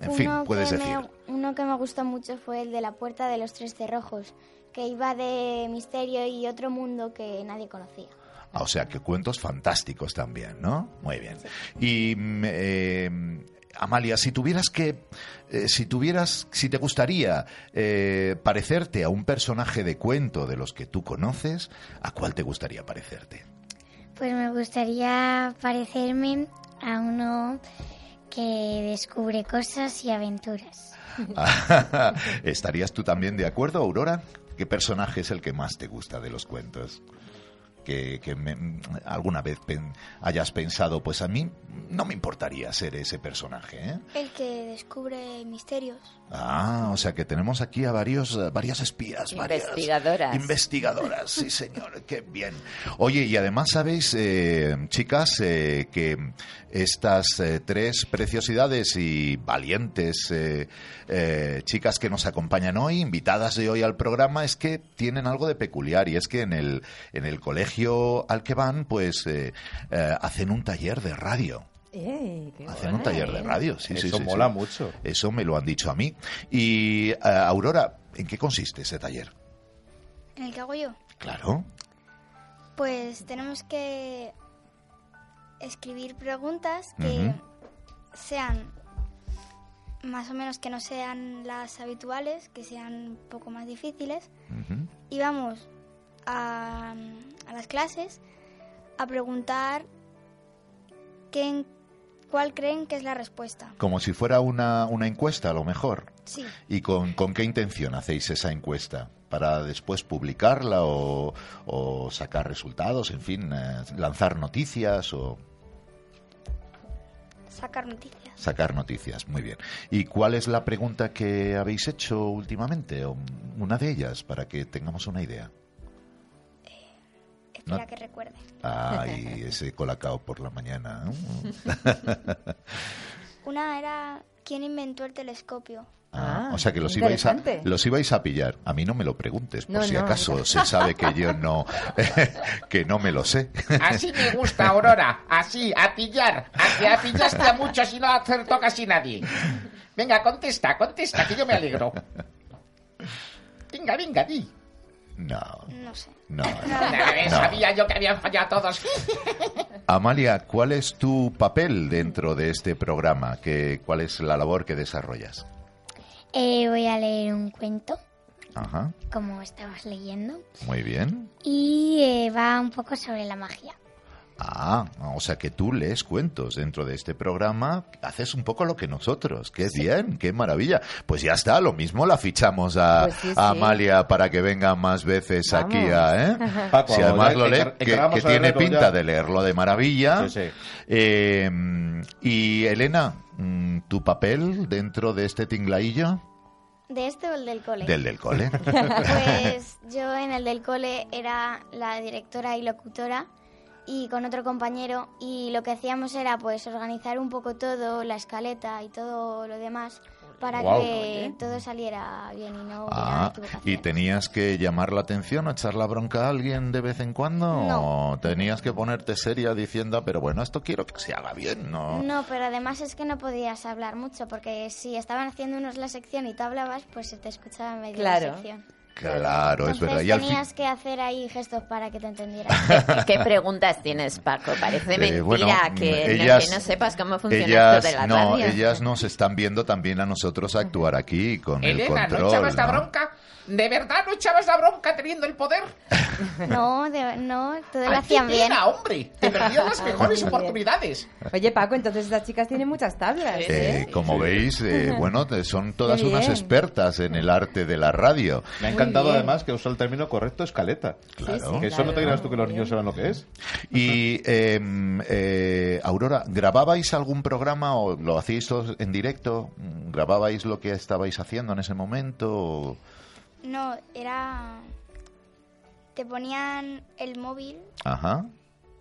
En fin, puedes que decir. Me, uno que me gustó mucho fue el de la puerta de los tres cerrojos, que iba de misterio y otro mundo que nadie conocía. Ah, O sea, que cuentos fantásticos también, ¿no? Muy bien. Y mm, eh, Amalia, si tuvieras que, eh, si tuvieras, si te gustaría eh, parecerte a un personaje de cuento de los que tú conoces, ¿a cuál te gustaría parecerte? Pues me gustaría parecerme a uno que descubre cosas y aventuras. ¿Estarías tú también de acuerdo, Aurora? ¿Qué personaje es el que más te gusta de los cuentos? Que, que me- alguna vez pen- hayas pensado, pues a mí no me importaría ser ese personaje, ¿eh? El que descubre misterios. Ah, o sea que tenemos aquí a varios, eh, varias espías, varias Investigadoras. investigadoras, sí señor, qué bien. Oye, y además sabéis, eh, chicas, eh, que estas eh, tres preciosidades y valientes eh, eh, chicas que nos acompañan hoy, invitadas de hoy al programa, es que tienen algo de peculiar y es que en el, en el colegio al que van, pues eh, eh, hacen un taller de radio. ¡Ey, qué Hacen un taller de radio, sí, sí, Eso sí, mola sí. mucho. Eso me lo han dicho a mí. Y, eh, Aurora, ¿en qué consiste ese taller? ¿En el que hago yo? Claro. Pues tenemos que escribir preguntas que Ujú. sean más o menos que no sean las habituales, que sean un poco más difíciles. Ujú. Y vamos a, a las clases a preguntar qué, cuál creen que es la respuesta. Como si fuera una, una encuesta, a lo mejor. Sí. ¿Y con, con qué intención hacéis esa encuesta? ¿Para después publicarla o, o sacar resultados? En fin, eh, lanzar noticias o Sacar noticias. sacar noticias. Muy bien. ¿Y cuál es la pregunta que habéis hecho últimamente? O una de ellas, para que tengamos una idea. Espera No. que recuerde. Ay, ese colacao por la mañana. Una era quién inventó el telescopio. Ah, Ah, o sea que los ibais, a, los ibais a pillar. A mí no me lo preguntes, por No, si no, acaso no. se sabe que yo no, que no me lo sé. Así me gusta, Aurora. Así, a pillar. A que a pillaste a muchos y no acertó casi nadie. Venga, contesta, contesta, que yo me alegro. Venga, venga, di. No, No sé. no. Nada, no. Sabía yo que habían fallado todos. Amalia, ¿cuál es tu papel dentro de este programa? ¿Qué, ¿Cuál es la labor que desarrollas? Eh, voy a leer un cuento, Ajá, como estabas leyendo, muy bien. y eh, va un poco sobre la magia. Ah, o sea que tú lees cuentos dentro de este programa, haces un poco lo que nosotros. Qué bien, qué maravilla. Pues ya está, lo mismo la fichamos a, Pues sí, a sí. Amalia para que venga más veces Vamos. aquí a... ¿eh? Paco, si además ya lo lee, que, tiene pinta ya. de leerlo de maravilla. Sí, sí. Eh, y Elena, mm, ¿tu papel dentro de este tinglaillo? ¿De este o el del cole? Del del cole. Pues yo en el del cole era la directora y locutora y con otro compañero y lo que hacíamos era pues organizar un poco todo, la escaleta y todo lo demás para que todo saliera bien y no hubiera Ah. ¿y tenías que llamar la atención o echar la bronca a alguien de vez en cuando? No. ¿O tenías que ponerte seria diciendo, pero bueno, esto quiero que se haga bien, ¿no? No, pero además es que no podías hablar mucho porque si estaban haciendo unos la sección y tú hablabas, pues se te escuchaba en medio de la sección. Claro, es Entonces verdad. Y al fin- tenías que hacer ahí gestos para que te entendieran. ¿Qué preguntas tienes, Paco? Parece Eh, mentira bueno, que, mm, no- ellas- que no sepas cómo funciona ellas, esto de la no, radio. ellas nos están viendo también a nosotros actuar aquí con el Elena, ¿no control. echabas la ¿no? bronca? ¿De verdad no echabas la bronca teniendo el poder? No, de- no, todo lo ¡Ay, hacían bien. pena, hombre! Te perdías las mejores oportunidades. Oye, Paco, entonces estas chicas tienen muchas tablas, ¿eh? Eh, como veis, eh, bueno, son todas unas expertas en el arte de la radio. Me Muy encantado bien. además que usa el término correcto escaleta. Claro. sí, Que eso claro. no te creas tú que los niños saben lo que es. Y, eh, eh, Aurora, ¿grababais algún programa o lo hacíais todos en directo? ¿Grababais lo que estabais haciendo en ese momento? o- No, era... Te ponían el móvil Ajá.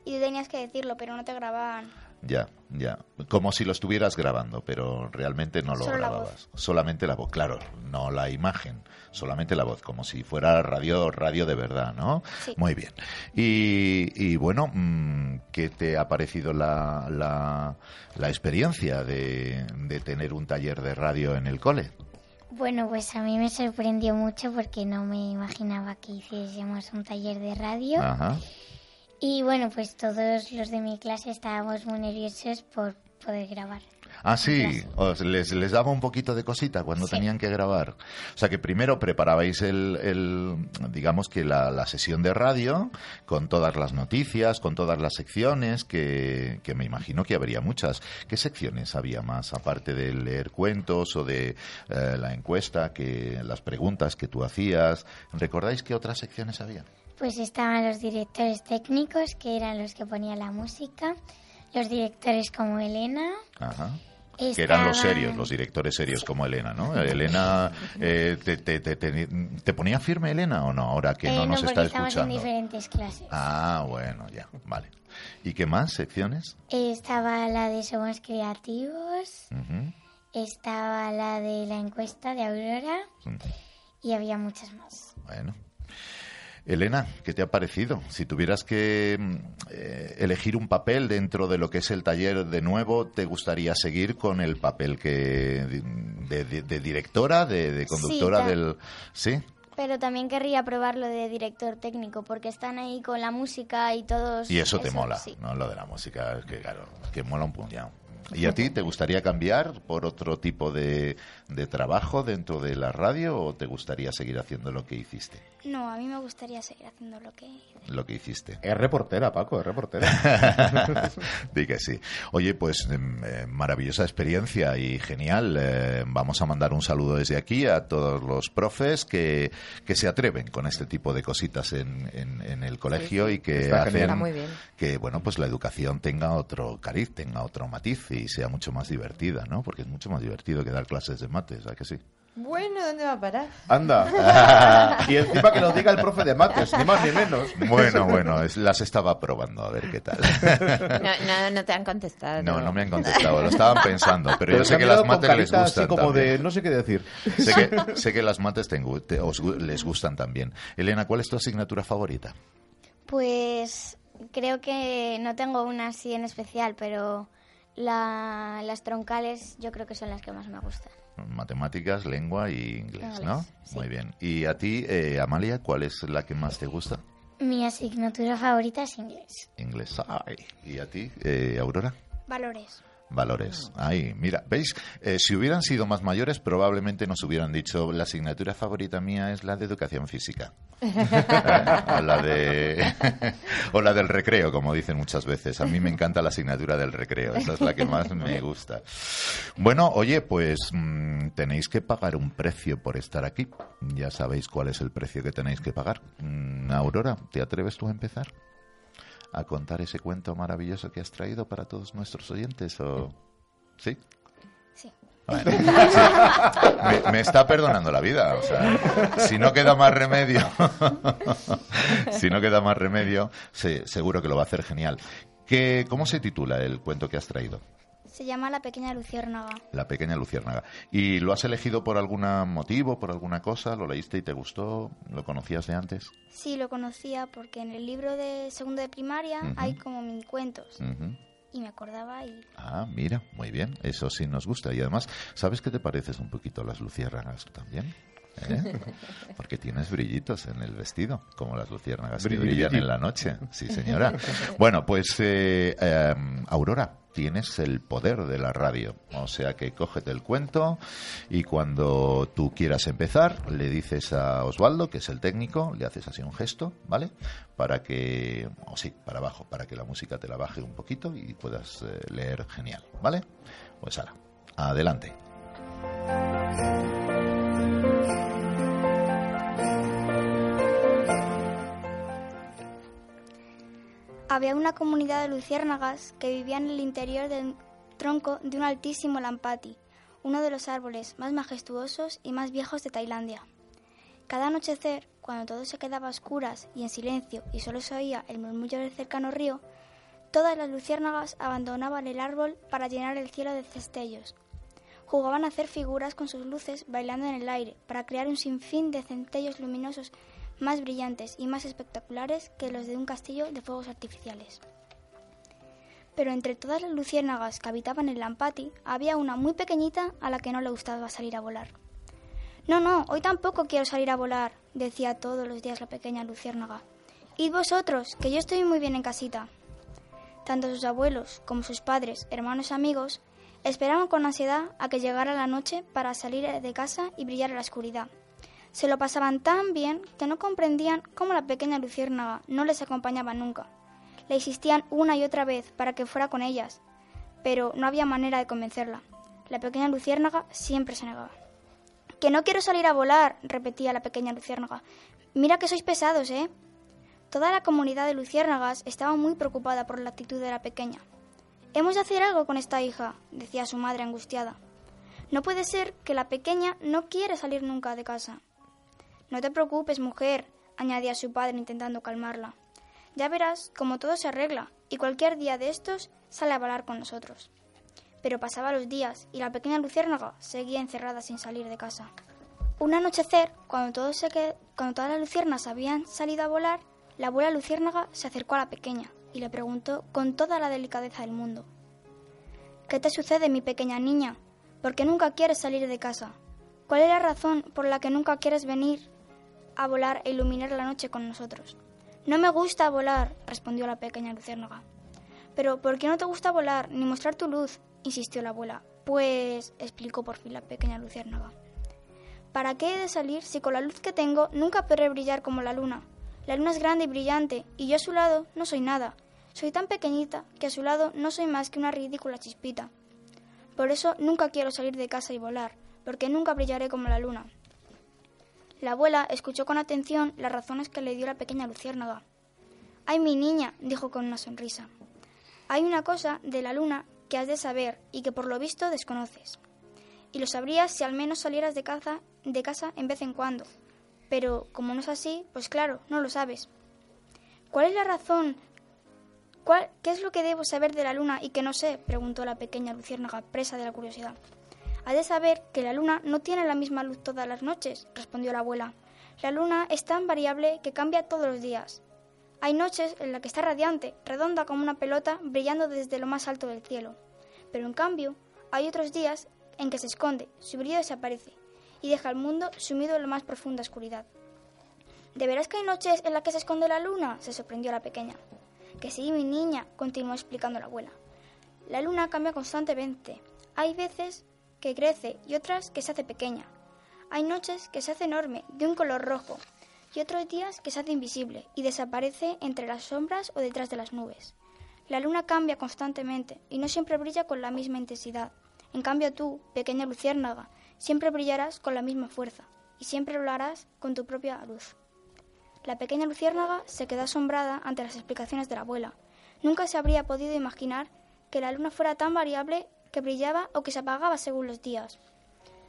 y tú tenías que decirlo, pero no te grababan. Ya, ya. Como si lo estuvieras grabando, pero realmente no lo Solo la grababas. Solamente la voz, claro, no la imagen, solamente la voz, como si fuera radio, radio de verdad, ¿no? Sí. Muy bien. Y, y bueno, mm, ¿qué te ha parecido la, la, la experiencia de, de tener un taller de radio en el cole? Bueno, pues a mí me sorprendió mucho porque no me imaginaba que hiciésemos un taller de radio. Ajá. Y bueno, pues todos los de mi clase estábamos muy nerviosos por poder grabar. Ah, sí, os- les, les daba un poquito de cosita cuando tenían que grabar. O sea que primero preparabais el, el, digamos que la, la sesión de radio con todas las noticias, con todas las secciones, que, que me imagino que habría muchas. ¿Qué secciones había más, aparte de leer cuentos o de eh, la encuesta, que las preguntas que tú hacías? ¿Recordáis qué otras secciones había? Pues estaban los directores técnicos, que eran los que ponían la música, los directores como Elena. Ajá. Que eran los serios, los directores serios como Elena, ¿no? Elena, eh, te, te, te, ponía firme Elena o no? Ahora que Eh, no nos porque está estamos en escuchando. diferentes clases. Ah, bueno, ya, vale. ¿Y qué más secciones? Eh, Estaba la de Somos Creativos, estaba la de la encuesta de Aurora y había muchas más. Bueno. Elena, ¿qué te ha parecido? Si tuvieras que mm, eh, elegir un papel dentro de lo que es el taller de nuevo, ¿te gustaría seguir con el papel que de, de- de directora, de, de conductora del... ¿Sí? Pero también querría probarlo de director técnico, porque están ahí con la música y todos... Y eso te mola, sí. ¿no? Lo de la música, que claro, que mola un puñado. ¿Y a ti te gustaría cambiar por otro tipo de, de trabajo dentro de la radio o te gustaría seguir haciendo lo que hiciste? No, a mí me gustaría seguir haciendo lo que... Lo que hiciste. Es reportera, Paco, es reportera. Di que sí. Oye, pues em, eh, maravillosa experiencia y genial. Eh, vamos a mandar un saludo desde aquí a todos los profes que, que se atreven con este tipo de cositas en, en- en el colegio y que Está hacen muy bien. que bueno pues la educación tenga otro cariz, tenga otro matiz y sea mucho más divertida, ¿no? Porque es mucho más divertido que dar clases de mates, ¿a que sí? Bueno, ¿dónde va a parar? Anda. y encima que lo diga el profe de mates, ni más ni menos. Bueno, bueno, es- las estaba probando a ver qué tal. No, no, no te han contestado. No, no me han contestado, lo estaban pensando, pero, Pero yo sé que las mates les carita así gustan como también. de no sé qué decir. Sé que, sé que las mates te os les gustan también. Elena, ¿cuál es tu asignatura favorita? Pues creo que no tengo una así en especial, pero la- las troncales yo creo que son las que más me gustan. Matemáticas, lengua y inglés, ¿no? Sí. Muy bien. ¿Y a ti, eh, Amalia, cuál es la que más te gusta? Mi asignatura favorita es inglés. Inglés. Ay. ¿Y a ti, eh, Aurora? Valores. Valores. Ay, mira, ¿veis? Eh, si hubieran sido más mayores, probablemente nos hubieran dicho la asignatura favorita mía es la de educación física. O, la de, o la del recreo, como dicen muchas veces. A mí me encanta la asignatura del recreo. Esa es la que más me gusta. Bueno, oye, pues mm, tenéis que pagar un precio por estar aquí. Ya sabéis cuál es el precio que tenéis que pagar. Mm, Aurora, ¿te atreves tú a empezar? A contar ese cuento maravilloso que has traído para todos nuestros oyentes? ¿O... ¿Sí? Sí. Bueno, sí. Me, me está perdonando la vida. O sea, si no queda más remedio, si no queda más remedio, sí, seguro que lo va a hacer genial. ¿Qué, ¿Cómo se titula el cuento que has traído? Se llama La pequeña luciérnaga. La pequeña luciérnaga. ¿Y lo has elegido por algún motivo, por alguna cosa? ¿Lo leíste y te gustó? ¿Lo conocías de antes? Sí, lo conocía porque en el libro de segundo de primaria hay como mini cuentos y me acordaba y Ah, mira, muy bien, eso sí nos gusta. Y además, ¿sabes que te pareces un poquito a las luciérnagas también? ¿Eh? Porque tienes brillitos en el vestido, como las luciérnagas que brillan en la noche. Sí, señora. Bueno, pues, eh, eh, Aurora, tienes el poder de la radio. O sea que cógete el cuento y cuando tú quieras empezar, le dices a Osvaldo, que es el técnico, le haces así un gesto, ¿vale? Para que, o sí, para abajo, para que la música te la baje un poquito y puedas eh, leer genial, ¿vale? Pues ahora, adelante. Había una comunidad de luciérnagas que vivían en el interior del tronco de un altísimo lampati, uno de los árboles más majestuosos y más viejos de Tailandia. Cada anochecer, cuando todo se quedaba a oscuras y en silencio y solo se oía el murmullo del cercano río, Todas las luciérnagas abandonaban el árbol para llenar el cielo de cestellos. Jugaban a hacer figuras con sus luces bailando en el aire para crear un sinfín de centellos luminosos más brillantes y más espectaculares que los de un castillo de fuegos artificiales. Pero entre todas las luciérnagas que habitaban el Lampati había una muy pequeñita a la que no le gustaba salir a volar. No, no, hoy tampoco quiero salir a volar, decía todos los días la pequeña luciérnaga. Id vosotros, que yo estoy muy bien en casita. Tanto sus abuelos como sus padres, hermanos y amigos esperaban con ansiedad a que llegara la noche para salir de casa y brillar en la oscuridad. Se lo pasaban tan bien que no comprendían cómo la pequeña luciérnaga no les acompañaba nunca. Le insistían una y otra vez para que fuera con ellas, pero no había manera de convencerla. La pequeña luciérnaga siempre se negaba. Que no quiero salir a volar, repetía la pequeña luciérnaga. Mira que sois pesados, ¿eh? Toda la comunidad de luciérnagas estaba muy preocupada por la actitud de la pequeña. Hemos de hacer algo con esta hija, decía su madre angustiada. No puede ser que la pequeña no quiere salir nunca de casa. No te preocupes, mujer, añadía su padre intentando calmarla. Ya verás cómo todo se arregla y cualquier día de estos sale a volar con nosotros. Pero pasaba los días y la pequeña luciérnaga seguía encerrada sin salir de casa. Un anochecer, cuando, todo se cuando todas las luciernas habían salido a volar, la abuela luciérnaga se acercó a la pequeña y le preguntó con toda la delicadeza del mundo. ¿Qué te sucede, mi pequeña niña? ¿Por qué nunca quieres salir de casa? ¿Cuál es la razón por la que nunca quieres venir a volar e iluminar la noche con nosotros? No me gusta volar, respondió la pequeña luciérnaga. Pero ¿por qué no te gusta volar ni mostrar tu luz? insistió la abuela. Pues, explicó por fin la pequeña luciérnaga. ¿Para qué he de salir si con la luz que tengo nunca podré brillar como la luna? La luna es grande y brillante, y yo a su lado no soy nada. Soy tan pequeñita que a su lado no soy más que una ridícula chispita. Por eso nunca quiero salir de casa y volar, porque nunca brillaré como la luna. La abuela escuchó con atención las razones que le dio la pequeña luciérnaga. Ay, mi niña, dijo con una sonrisa. Hay una cosa de la luna que has de saber y que por lo visto desconoces. Y lo sabrías si al menos salieras de casa, de casa en vez en cuando. Pero como no es así, pues claro, no lo sabes. ¿Cuál es la razón? ¿Cuál, ¿Qué es lo que debo saber de la luna y que no sé? preguntó la pequeña luciérnaga, presa de la curiosidad. Has de saber que la luna no tiene la misma luz todas las noches, respondió la abuela. La luna es tan variable que cambia todos los días. Hay noches en las que está radiante, redonda como una pelota, brillando desde lo más alto del cielo. Pero en cambio, hay otros días en que se esconde, su brillo desaparece y deja al mundo sumido en la más profunda oscuridad. ¿De veras que hay noches en las que se esconde la luna? se sorprendió la pequeña. Que sí, mi niña, continuó explicando la abuela. La luna cambia constantemente. Hay veces que crece y otras que se hace pequeña. Hay noches que se hace enorme, de un color rojo, y otros días que se hace invisible y desaparece entre las sombras o detrás de las nubes. La luna cambia constantemente y no siempre brilla con la misma intensidad. En cambio tú, pequeña luciérnaga, siempre brillarás con la misma fuerza y siempre lo con tu propia luz. La pequeña luciérnaga se quedó asombrada ante las explicaciones de la abuela. Nunca se habría podido imaginar que la luna fuera tan variable que brillaba o que se apagaba según los días.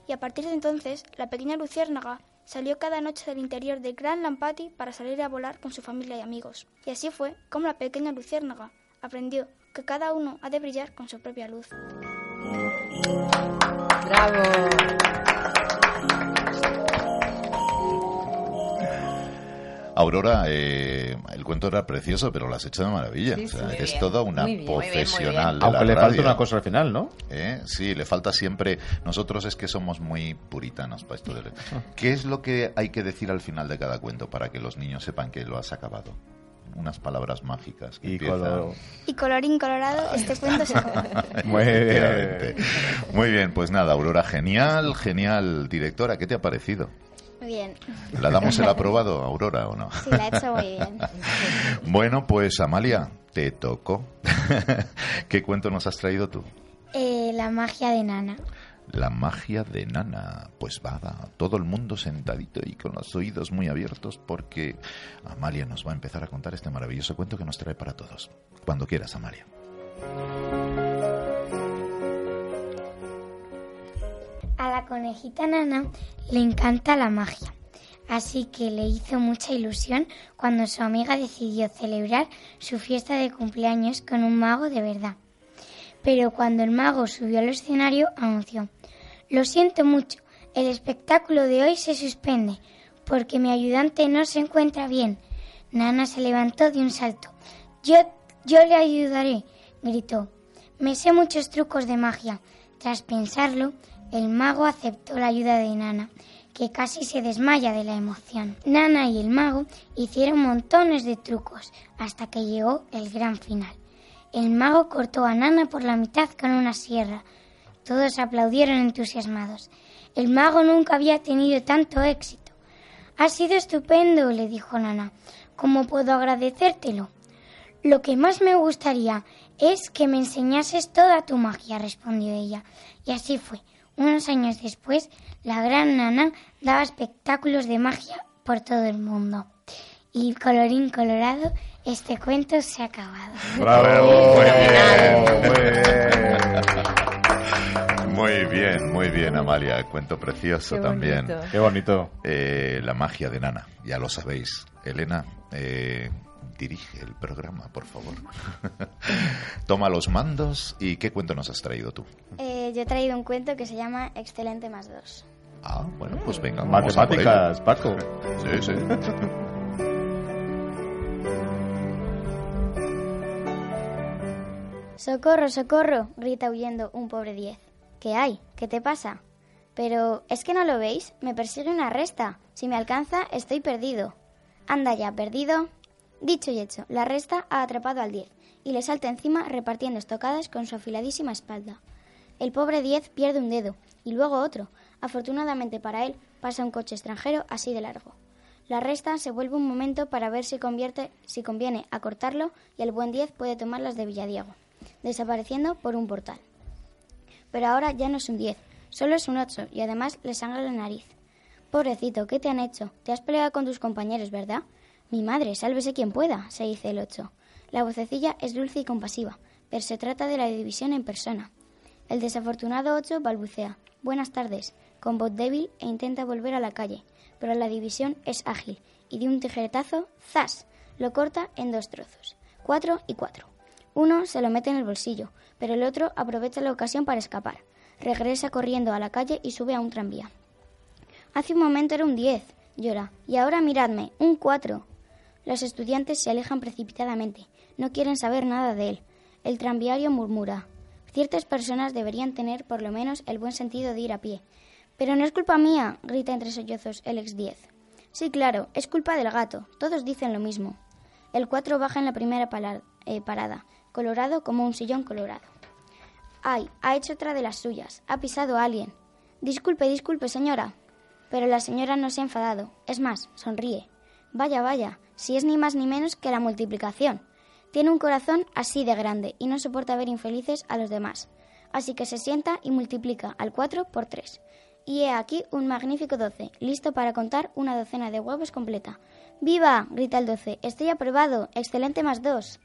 Y a partir de entonces, la pequeña luciérnaga salió cada noche del interior del gran Lampati para salir a volar con su familia y amigos. Y así fue como la pequeña luciérnaga aprendió que cada uno ha de brillar con su propia luz. ¡Bravo! Aurora, eh, el cuento era precioso, pero lo has hecho de maravilla. Sí, O sea, sí. Muy eres bien, toda una muy bien. Muy bien, muy profesional bien. de Aunque la le falta una cosa al final, ¿no? ¿Eh? Sí, le falta siempre. Nosotros es que somos muy puritanos para esto. de- ¿Qué es lo que hay que decir al final de cada cuento para que los niños sepan que lo has acabado? Unas palabras mágicas. Que Y empiezan- color- Y colorín colorado, este cuento se acaba. Muy bien. Muy bien, pues nada, Aurora, genial, genial directora. ¿Qué te ha parecido? Bien. ¿La damos el aprobado, Aurora, o no? Sí, la he hecho muy bien. Bueno, pues Amalia, te tocó. ¿Qué cuento nos has traído tú? Eh, la magia de Nana. La magia de Nana. Pues va, va, todo el mundo sentadito y con los oídos muy abiertos porque Amalia nos va a empezar a contar este maravilloso cuento que nos trae para todos. Cuando quieras, Amalia. A la conejita Nana le encanta la magia. Así que le hizo mucha ilusión cuando su amiga decidió celebrar su fiesta de cumpleaños con un mago de verdad. Pero cuando el mago subió al escenario, anunció, Lo siento mucho, el espectáculo de hoy se suspende, porque mi ayudante no se encuentra bien. Nana se levantó de un salto. Yo, yo le ayudaré, gritó. Me sé muchos trucos de magia. Tras pensarlo, el mago aceptó la ayuda de Nana, que casi se desmaya de la emoción. Nana y el mago hicieron montones de trucos hasta que llegó el gran final. El mago cortó a Nana por la mitad con una sierra. Todos aplaudieron entusiasmados. El mago nunca había tenido tanto éxito. Ha sido estupendo, le dijo Nana. ¿Cómo puedo agradecértelo? Lo que más me gustaría es que me enseñases toda tu magia, respondió ella. Y así fue. Unos años después, la gran Nana daba espectáculos de magia por todo el mundo. Y colorín colorado, este cuento se ha acabado. Bravo, muy bien. Muy bien, muy bien, Amalia. Cuento precioso Qué también. Qué bonito. Eh, la magia de Nana, ya lo sabéis. Elena, eh, dirige el programa, por favor. Toma los mandos y ¿qué cuento nos has traído tú? Eh, yo he traído un cuento que se llama Excelente más dos. Ah, bueno, pues venga. vamos a por Matemáticas. Paco. Sí, sí. ¡Socorro, socorro! grita huyendo un pobre diez. ¿Qué hay? ¿Qué te pasa? Pero, ¿es que no lo veis? Me persigue una resta. Si me alcanza, estoy perdido. Anda ya, perdido. Dicho y hecho, la resta ha atrapado al diez y le salta encima repartiendo estocadas con su afiladísima espalda. El pobre diez pierde un dedo y luego otro. Afortunadamente para él, pasa un coche extranjero así de largo. La resta se vuelve un momento para ver si, convierte, si conviene acortarlo y el buen 10 puede tomar las de Villadiego, desapareciendo por un portal. Pero ahora ya no es un 10, solo es un 8 y además le sangra la nariz. Pobrecito, ¿qué te han hecho? Te has peleado con tus compañeros, ¿verdad? Mi madre, sálvese quien pueda, se dice el 8. La vocecilla es dulce y compasiva, pero se trata de la división en persona. El desafortunado 8 balbucea, buenas tardes, con voz débil e intenta volver a la calle, pero la división es ágil y de un tijeretazo, ¡zas! lo corta en dos trozos, cuatro y cuatro. Uno se lo mete en el bolsillo, pero el otro aprovecha la ocasión para escapar. Regresa corriendo a la calle y sube a un tranvía. Hace un momento era un 10, llora, y ahora miradme, un 4. Los estudiantes se alejan precipitadamente, no quieren saber nada de él. El tranviario murmura. Ciertas personas deberían tener por lo menos el buen sentido de ir a pie. Pero no es culpa mía, grita entre sollozos el ex 10. Sí, claro, es culpa del gato, todos dicen lo mismo. El 4 baja en la primera eh, parada, colorado como un sillón colorado. Ay, ha hecho otra de las suyas, ha pisado a alguien. Disculpe, disculpe, señora. Pero la señora no se ha enfadado, es más, sonríe. Vaya, vaya, si es ni más ni menos que la multiplicación. Tiene un corazón así de grande y no soporta ver infelices a los demás. Así que se sienta y multiplica al 4 por 3. Y he aquí un magnífico 12, listo para contar una docena de huevos completa. ¡Viva! grita el 12. Estoy aprobado. Excelente más 2.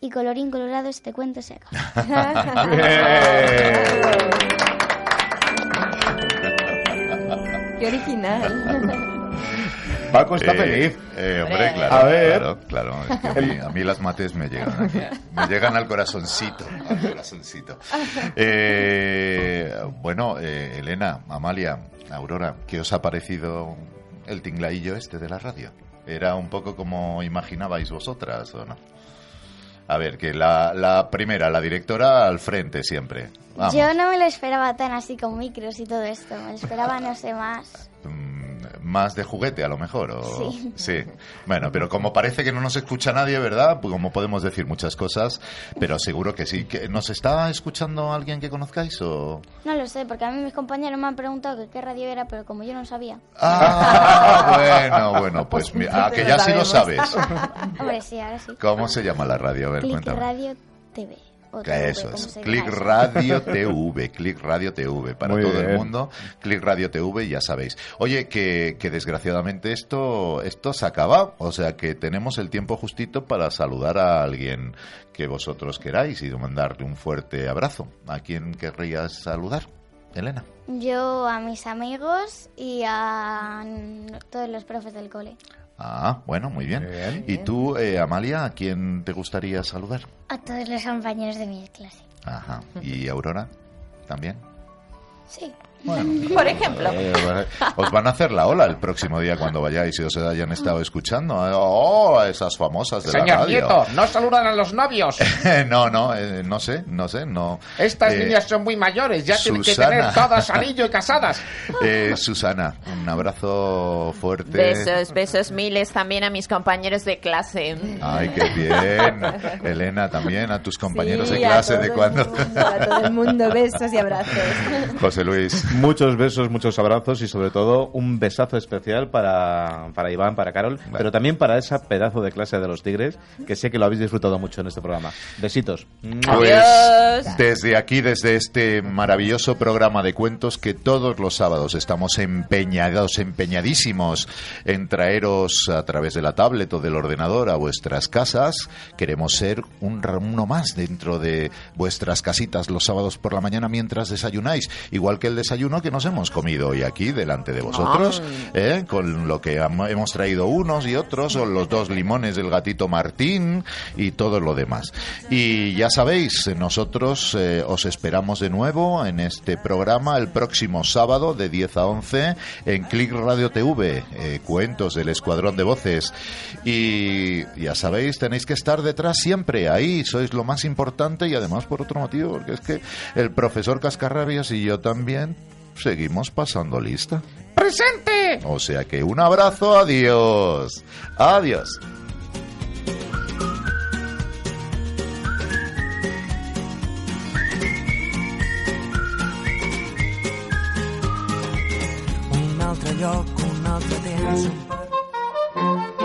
Y colorín colorado este cuento se acaba. Qué original. Paco está Eh, feliz. eh, hombre, claro. A ver. Claro, claro. Es que a, mí, a mí las mates me llegan aquí. Me llegan al corazoncito. Al corazoncito. Eh, bueno, eh, Elena, Amalia, Aurora, ¿qué os ha parecido el tinglaillo este de la radio? ¿Era un poco como imaginabais vosotras o no? A ver, que la, la primera, la directora al frente siempre. Vamos. Yo no me lo esperaba tan así con micros y todo esto. Me lo esperaba, no sé, más. Más de juguete a lo mejor o Sí. bueno pero como parece que no nos escucha nadie verdad pues como podemos decir muchas cosas pero seguro que sí que nos está escuchando alguien que conozcáis o No lo sé, porque a mí mis compañeros me han preguntado que qué radio era, pero como yo no sabía. ah bueno bueno pues mi- ah, que ya sí lo sabes Hombre, sí, ahora sí. cómo se llama la radio a ver Click cuéntame Radio TV. TV, eso es, Click. Radio TV, Click Radio TV, para Muy todo el mundo, Click Radio TV, ya sabéis. Oye, que, que desgraciadamente esto, esto se acaba, o sea que tenemos el tiempo justito para saludar a alguien que vosotros queráis y mandarle un fuerte abrazo. ¿A quién querrías saludar? Elena. Yo a mis amigos y a todos los profes del cole. Ah, bueno, muy bien. ¿Y tú, eh, Amalia, a quién te gustaría saludar? A todos los compañeros de mi clase. Ajá. ¿Y Aurora? ¿También? Sí. Por ejemplo. Eh, os van a hacer la ola el próximo día cuando vayáis y os hayan estado escuchando. Oh, esas famosas de la Señor radio. Nieto, no saludan a los novios. no, no, eh, no sé, no sé, no. Estas Eh, niñas son muy mayores, ya tienen que Susana. tener todas anillo y casadas. eh, Susana, un abrazo fuerte. Besos, besos miles también a mis compañeros de clase. Ay, qué bien. Elena, también a tus compañeros Sí, de a clase todo de cuando. a todo el mundo, besos y abrazos. José Luis. Muchos besos, muchos abrazos y sobre todo un besazo especial para, para Iván, para Carol, pero también para esa pedazo de clase de los Tigres, que sé que lo habéis disfrutado mucho en este programa. Besitos. Pues desde aquí, desde este maravilloso programa de cuentos que todos los sábados estamos empeñados, empeñadísimos en traeros a través de la tablet o del ordenador a vuestras casas, queremos ser un, uno más dentro de vuestras casitas los sábados por la mañana mientras desayunáis, igual que el desayuno que nos hemos comido hoy aquí delante de vosotros, ¿eh? con lo que hemos traído unos y otros, o los dos limones del gatito Martín y todo lo demás. Y ya sabéis, nosotros eh, os esperamos de nuevo en este programa el próximo sábado de 10 a 11 en Click Radio TV, eh, cuentos del Escuadrón de Voces. Y ya sabéis, tenéis que estar detrás siempre, ahí sois lo más importante y además por otro motivo, porque es que el profesor Cascarrabias y yo también seguimos pasando lista. ¡Presente! O sea que un abrazo, adiós. Adiós. un altre lloc, un altre temps, un